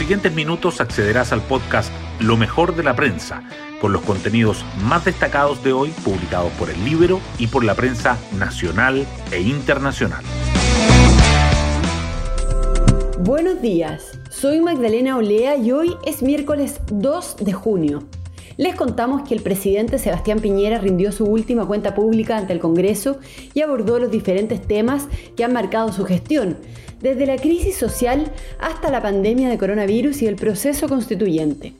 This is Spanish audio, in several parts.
siguientes minutos accederás al podcast Lo mejor de la prensa, con los contenidos más destacados de hoy publicados por el Libro y por la prensa nacional e internacional. Buenos días, soy Magdalena Olea y hoy es miércoles 2 de junio. Les contamos que el presidente Sebastián Piñera rindió su última cuenta pública ante el Congreso y abordó los diferentes temas que han marcado su gestión, desde la crisis social hasta la pandemia de coronavirus y el proceso constituyente.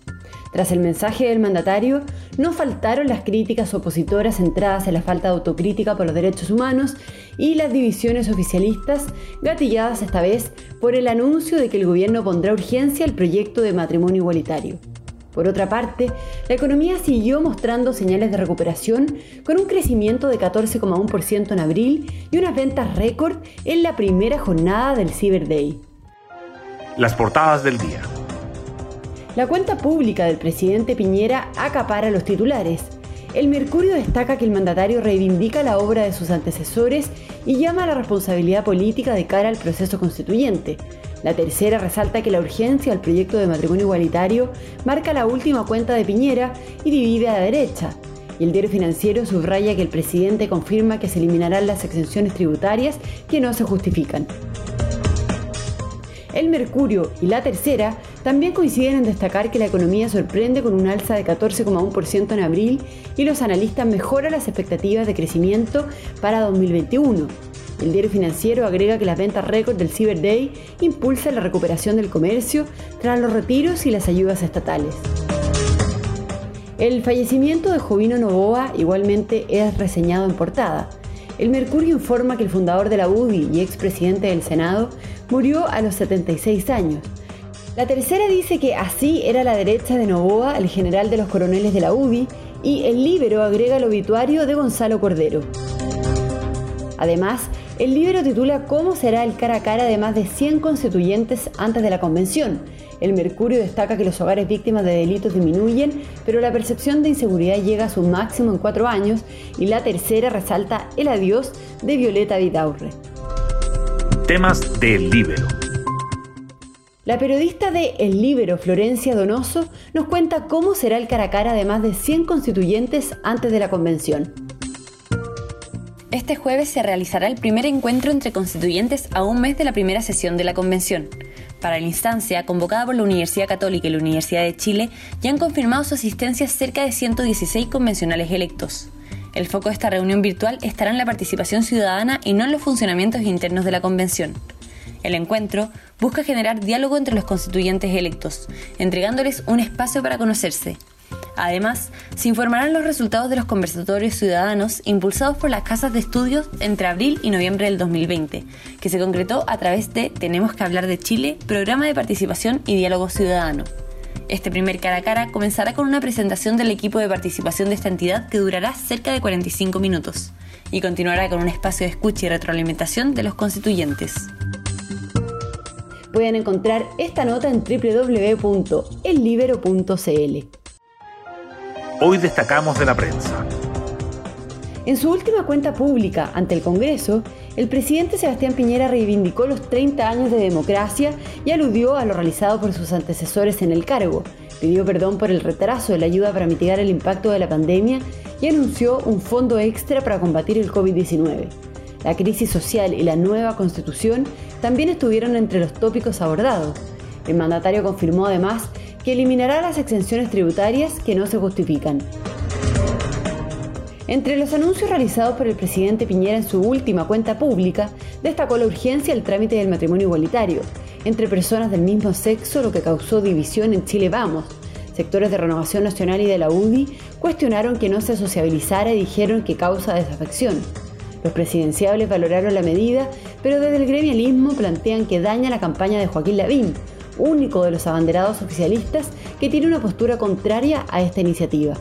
Tras el mensaje del mandatario, no faltaron las críticas opositoras centradas en la falta de autocrítica por los derechos humanos y las divisiones oficialistas, gatilladas esta vez por el anuncio de que el gobierno pondrá urgencia al proyecto de matrimonio igualitario. Por otra parte, la economía siguió mostrando señales de recuperación con un crecimiento de 14,1% en abril y unas ventas récord en la primera jornada del Cyber Day. Las portadas del día. La cuenta pública del presidente Piñera acapara los titulares. El Mercurio destaca que el mandatario reivindica la obra de sus antecesores y llama a la responsabilidad política de cara al proceso constituyente. La tercera resalta que la urgencia al proyecto de matrimonio igualitario marca la última cuenta de Piñera y divide a la derecha. Y el diario financiero subraya que el presidente confirma que se eliminarán las exenciones tributarias que no se justifican. El Mercurio y la tercera también coinciden en destacar que la economía sorprende con un alza de 14,1% en abril y los analistas mejoran las expectativas de crecimiento para 2021. El diario financiero agrega que las ventas récord del Cyber Day impulsan la recuperación del comercio tras los retiros y las ayudas estatales. El fallecimiento de Jovino Novoa igualmente es reseñado en portada. El Mercurio informa que el fundador de la UDI y expresidente del Senado murió a los 76 años. La tercera dice que así era la derecha de Novoa, el general de los coroneles de la UDI, y el Libero agrega el obituario de Gonzalo Cordero. Además, el libro titula ¿Cómo será el cara a cara de más de 100 constituyentes antes de la convención? El Mercurio destaca que los hogares víctimas de delitos disminuyen, pero la percepción de inseguridad llega a su máximo en cuatro años y la tercera resalta el adiós de Violeta Vidaurre. Temas del Libro. La periodista de El Libero, Florencia Donoso, nos cuenta cómo será el cara a cara de más de 100 constituyentes antes de la convención. Este jueves se realizará el primer encuentro entre constituyentes a un mes de la primera sesión de la convención. Para la instancia, convocada por la Universidad Católica y la Universidad de Chile, ya han confirmado su asistencia cerca de 116 convencionales electos. El foco de esta reunión virtual estará en la participación ciudadana y no en los funcionamientos internos de la convención. El encuentro busca generar diálogo entre los constituyentes electos, entregándoles un espacio para conocerse, Además, se informarán los resultados de los conversatorios ciudadanos impulsados por las casas de estudios entre abril y noviembre del 2020, que se concretó a través de Tenemos que hablar de Chile, programa de participación y diálogo ciudadano. Este primer cara a cara comenzará con una presentación del equipo de participación de esta entidad que durará cerca de 45 minutos y continuará con un espacio de escucha y retroalimentación de los constituyentes. Pueden encontrar esta nota en www.ellibero.cl. Hoy destacamos de la prensa. En su última cuenta pública ante el Congreso, el presidente Sebastián Piñera reivindicó los 30 años de democracia y aludió a lo realizado por sus antecesores en el cargo. Pidió perdón por el retraso de la ayuda para mitigar el impacto de la pandemia y anunció un fondo extra para combatir el COVID-19. La crisis social y la nueva constitución también estuvieron entre los tópicos abordados. El mandatario confirmó además que eliminará las exenciones tributarias que no se justifican. Entre los anuncios realizados por el presidente Piñera en su última cuenta pública, destacó la urgencia del trámite del matrimonio igualitario entre personas del mismo sexo, lo que causó división en Chile Vamos. Sectores de Renovación Nacional y de la UDI cuestionaron que no se sociabilizara y dijeron que causa desafección. Los presidenciables valoraron la medida, pero desde el gremialismo plantean que daña la campaña de Joaquín Lavín, único de los abanderados oficialistas que tiene una postura contraria a esta iniciativa.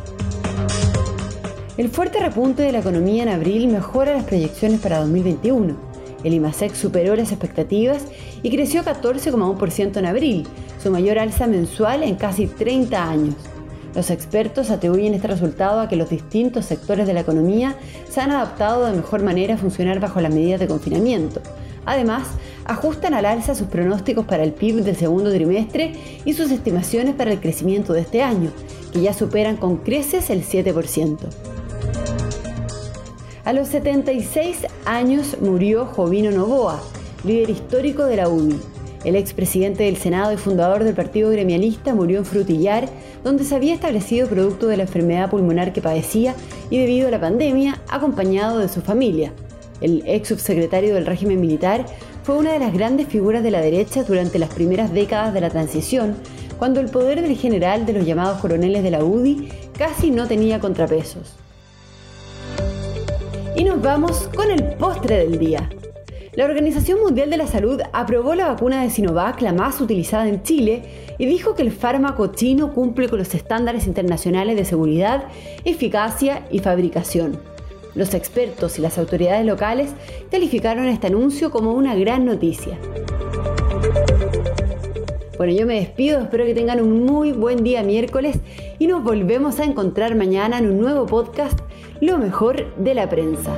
El fuerte repunte de la economía en abril mejora las proyecciones para 2021. El IMASEC superó las expectativas y creció 14,1% en abril, su mayor alza mensual en casi 30 años. Los expertos atribuyen este resultado a que los distintos sectores de la economía se han adaptado de mejor manera a funcionar bajo las medidas de confinamiento. Además, ajustan al alza sus pronósticos para el PIB del segundo trimestre y sus estimaciones para el crecimiento de este año, que ya superan con creces el 7%. A los 76 años murió Jovino Novoa, líder histórico de la UDI. El expresidente del Senado y fundador del Partido Gremialista murió en Frutillar, donde se había establecido producto de la enfermedad pulmonar que padecía y debido a la pandemia, acompañado de su familia. El ex subsecretario del régimen militar fue una de las grandes figuras de la derecha durante las primeras décadas de la transición, cuando el poder del general de los llamados coroneles de la UDI casi no tenía contrapesos. Y nos vamos con el postre del día. La Organización Mundial de la Salud aprobó la vacuna de Sinovac, la más utilizada en Chile, y dijo que el fármaco chino cumple con los estándares internacionales de seguridad, eficacia y fabricación. Los expertos y las autoridades locales calificaron este anuncio como una gran noticia. Bueno, yo me despido, espero que tengan un muy buen día miércoles y nos volvemos a encontrar mañana en un nuevo podcast, Lo mejor de la prensa.